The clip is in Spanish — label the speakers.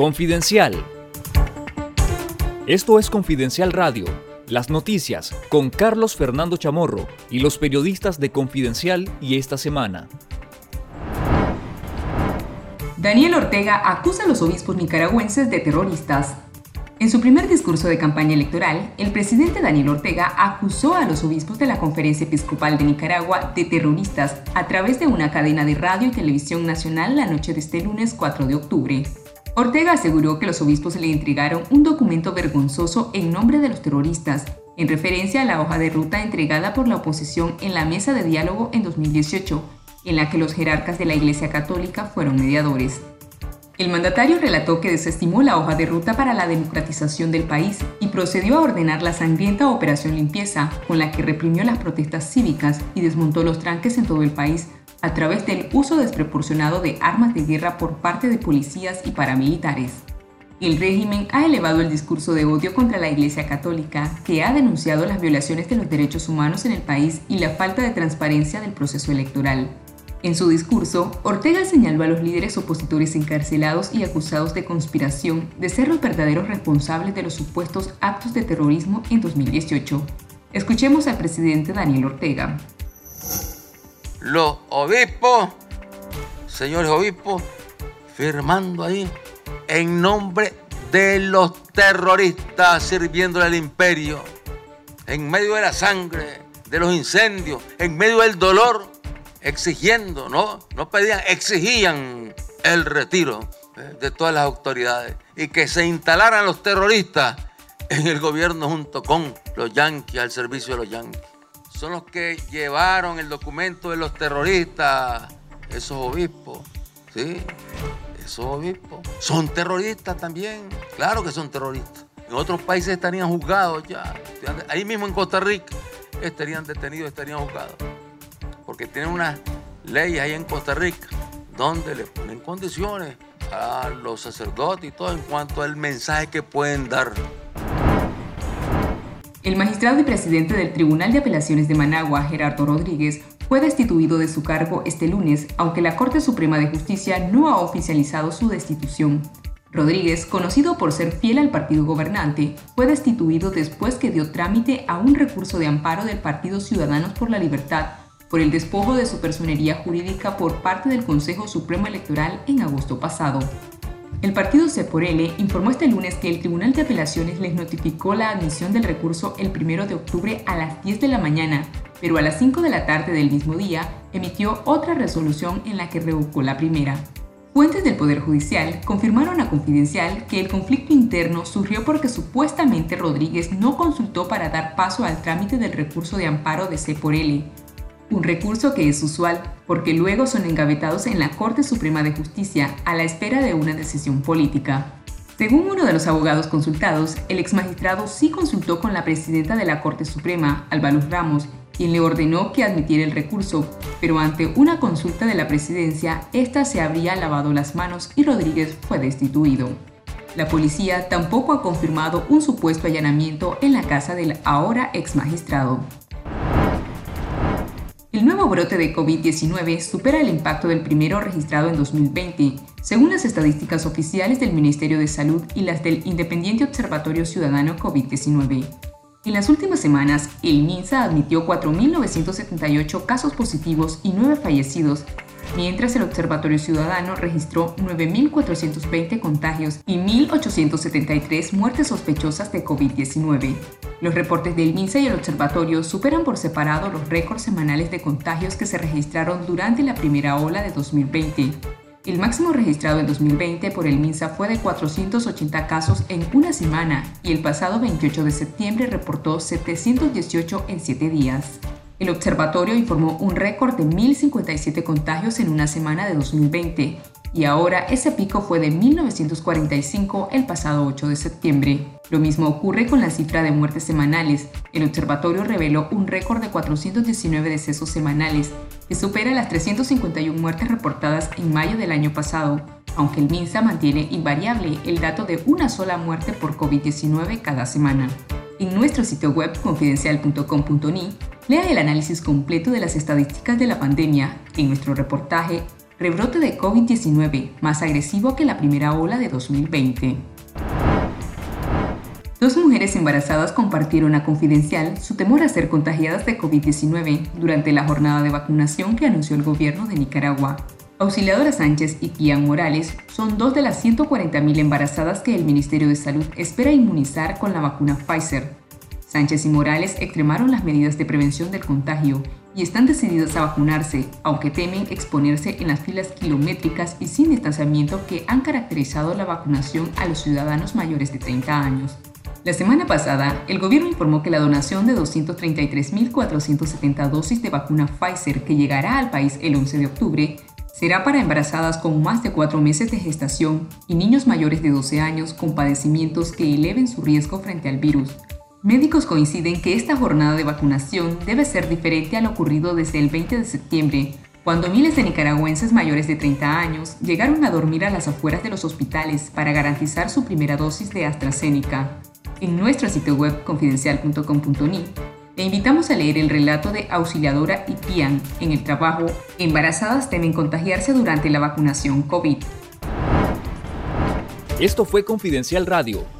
Speaker 1: Confidencial. Esto es Confidencial Radio, las noticias con Carlos Fernando Chamorro y los periodistas de Confidencial y esta semana.
Speaker 2: Daniel Ortega acusa a los obispos nicaragüenses de terroristas. En su primer discurso de campaña electoral, el presidente Daniel Ortega acusó a los obispos de la Conferencia Episcopal de Nicaragua de terroristas a través de una cadena de radio y televisión nacional la noche de este lunes 4 de octubre. Ortega aseguró que los obispos le entregaron un documento vergonzoso en nombre de los terroristas, en referencia a la hoja de ruta entregada por la oposición en la mesa de diálogo en 2018, en la que los jerarcas de la Iglesia Católica fueron mediadores. El mandatario relató que desestimó la hoja de ruta para la democratización del país y procedió a ordenar la sangrienta operación limpieza, con la que reprimió las protestas cívicas y desmontó los tranques en todo el país a través del uso desproporcionado de armas de guerra por parte de policías y paramilitares. El régimen ha elevado el discurso de odio contra la Iglesia Católica, que ha denunciado las violaciones de los derechos humanos en el país y la falta de transparencia del proceso electoral. En su discurso, Ortega señaló a los líderes opositores encarcelados y acusados de conspiración de ser los verdaderos responsables de los supuestos actos de terrorismo en 2018. Escuchemos al presidente Daniel Ortega
Speaker 3: los obispos, señores obispos, firmando ahí en nombre de los terroristas sirviéndole al imperio, en medio de la sangre, de los incendios, en medio del dolor, exigiendo, no, no pedían, exigían el retiro eh, de todas las autoridades y que se instalaran los terroristas en el gobierno junto con los yanquis, al servicio de los yanquis son los que llevaron el documento de los terroristas, esos obispos, ¿sí? Esos obispos. Son terroristas también, claro que son terroristas. En otros países estarían juzgados ya. Ahí mismo en Costa Rica estarían detenidos, estarían juzgados. Porque tienen unas leyes ahí en Costa Rica donde le ponen condiciones a los sacerdotes y todo en cuanto al mensaje que pueden dar.
Speaker 2: El magistrado y presidente del Tribunal de Apelaciones de Managua, Gerardo Rodríguez, fue destituido de su cargo este lunes, aunque la Corte Suprema de Justicia no ha oficializado su destitución. Rodríguez, conocido por ser fiel al partido gobernante, fue destituido después que dio trámite a un recurso de amparo del Partido Ciudadanos por la Libertad por el despojo de su personería jurídica por parte del Consejo Supremo Electoral en agosto pasado. El partido C por L informó este lunes que el Tribunal de Apelaciones les notificó la admisión del recurso el 1 de octubre a las 10 de la mañana, pero a las 5 de la tarde del mismo día emitió otra resolución en la que revocó la primera. Fuentes del Poder Judicial confirmaron a Confidencial que el conflicto interno surgió porque supuestamente Rodríguez no consultó para dar paso al trámite del recurso de amparo de C por L, un recurso que es usual porque luego son engavetados en la Corte Suprema de Justicia a la espera de una decisión política. Según uno de los abogados consultados, el exmagistrado sí consultó con la presidenta de la Corte Suprema, Álvaro Ramos, quien le ordenó que admitiera el recurso, pero ante una consulta de la presidencia, ésta se habría lavado las manos y Rodríguez fue destituido. La policía tampoco ha confirmado un supuesto allanamiento en la casa del ahora exmagistrado. El nuevo brote de COVID-19 supera el impacto del primero registrado en 2020, según las estadísticas oficiales del Ministerio de Salud y las del Independiente Observatorio Ciudadano COVID-19. En las últimas semanas, el MINSA admitió 4.978 casos positivos y 9 fallecidos, mientras el Observatorio Ciudadano registró 9.420 contagios y 1.873 muertes sospechosas de COVID-19. Los reportes del MINSA y el observatorio superan por separado los récords semanales de contagios que se registraron durante la primera ola de 2020. El máximo registrado en 2020 por el MINSA fue de 480 casos en una semana y el pasado 28 de septiembre reportó 718 en 7 días. El observatorio informó un récord de 1.057 contagios en una semana de 2020 y ahora ese pico fue de 1945 el pasado 8 de septiembre. Lo mismo ocurre con la cifra de muertes semanales. El observatorio reveló un récord de 419 decesos semanales, que supera las 351 muertes reportadas en mayo del año pasado, aunque el MINSA mantiene invariable el dato de una sola muerte por COVID-19 cada semana. En nuestro sitio web confidencial.com.ni, lea el análisis completo de las estadísticas de la pandemia en nuestro reportaje rebrote de COVID-19 más agresivo que la primera ola de 2020. Dos mujeres embarazadas compartieron a Confidencial su temor a ser contagiadas de COVID-19 durante la jornada de vacunación que anunció el gobierno de Nicaragua. Auxiliadora Sánchez y Kian Morales son dos de las 140.000 embarazadas que el Ministerio de Salud espera inmunizar con la vacuna Pfizer. Sánchez y Morales extremaron las medidas de prevención del contagio y están decididas a vacunarse, aunque temen exponerse en las filas kilométricas y sin distanciamiento que han caracterizado la vacunación a los ciudadanos mayores de 30 años. La semana pasada, el gobierno informó que la donación de 233.470 dosis de vacuna Pfizer que llegará al país el 11 de octubre será para embarazadas con más de cuatro meses de gestación y niños mayores de 12 años con padecimientos que eleven su riesgo frente al virus. Médicos coinciden que esta jornada de vacunación debe ser diferente a lo ocurrido desde el 20 de septiembre, cuando miles de nicaragüenses mayores de 30 años llegaron a dormir a las afueras de los hospitales para garantizar su primera dosis de AstraZeneca en nuestro sitio web confidencial.com.ni. Le invitamos a leer el relato de Auxiliadora y Pian en el trabajo Embarazadas temen contagiarse durante la vacunación COVID.
Speaker 1: Esto fue Confidencial Radio.